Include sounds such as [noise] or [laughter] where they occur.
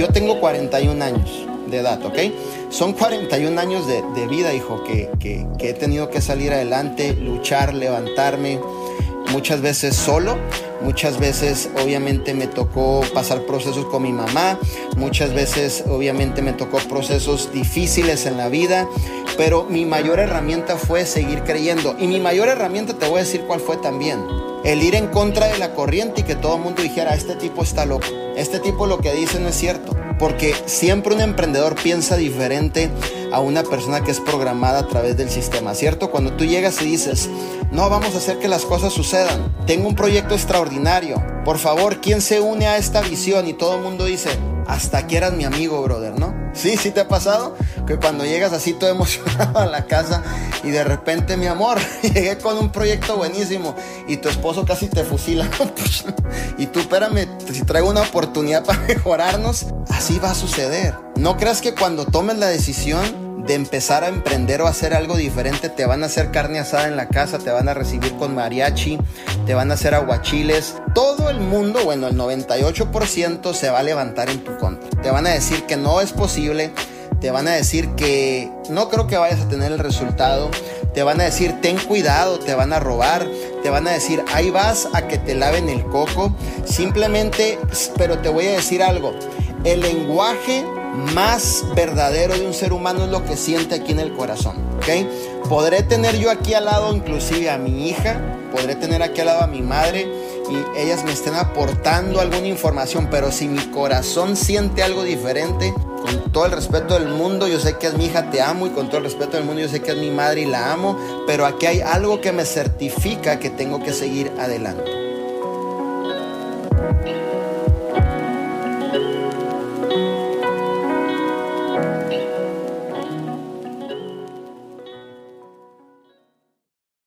yo tengo 41 años de edad, ¿ok? Son 41 años de, de vida, hijo, que, que, que he tenido que salir adelante, luchar, levantarme, muchas veces solo, muchas veces obviamente me tocó pasar procesos con mi mamá, muchas veces obviamente me tocó procesos difíciles en la vida, pero mi mayor herramienta fue seguir creyendo y mi mayor herramienta te voy a decir cuál fue también. El ir en contra de la corriente y que todo el mundo dijera, este tipo está loco, este tipo lo que dice no es cierto, porque siempre un emprendedor piensa diferente a una persona que es programada a través del sistema, ¿cierto? Cuando tú llegas y dices, no, vamos a hacer que las cosas sucedan, tengo un proyecto extraordinario, por favor, ¿quién se une a esta visión? Y todo el mundo dice, hasta aquí eras mi amigo, brother, ¿no? Sí, sí te ha pasado que cuando llegas así todo [laughs] emocionado a la casa y de repente, mi amor, [laughs] llegué con un proyecto buenísimo y tu esposo casi te fusila. [laughs] y tú, espérame, si traigo una oportunidad para mejorarnos, así va a suceder. No creas que cuando tomes la decisión de empezar a emprender o hacer algo diferente, te van a hacer carne asada en la casa, te van a recibir con mariachi, te van a hacer aguachiles. Todo el mundo, bueno, el 98% se va a levantar en tu contra. Te van a decir que no es posible, te van a decir que no creo que vayas a tener el resultado, te van a decir ten cuidado, te van a robar, te van a decir ahí vas a que te laven el coco. Simplemente, pero te voy a decir algo, el lenguaje más verdadero de un ser humano es lo que siente aquí en el corazón, ¿ok? Podré tener yo aquí al lado inclusive a mi hija, podré tener aquí al lado a mi madre y ellas me estén aportando alguna información, pero si mi corazón siente algo diferente, con todo el respeto del mundo, yo sé que es mi hija, te amo y con todo el respeto del mundo, yo sé que es mi madre y la amo, pero aquí hay algo que me certifica que tengo que seguir adelante.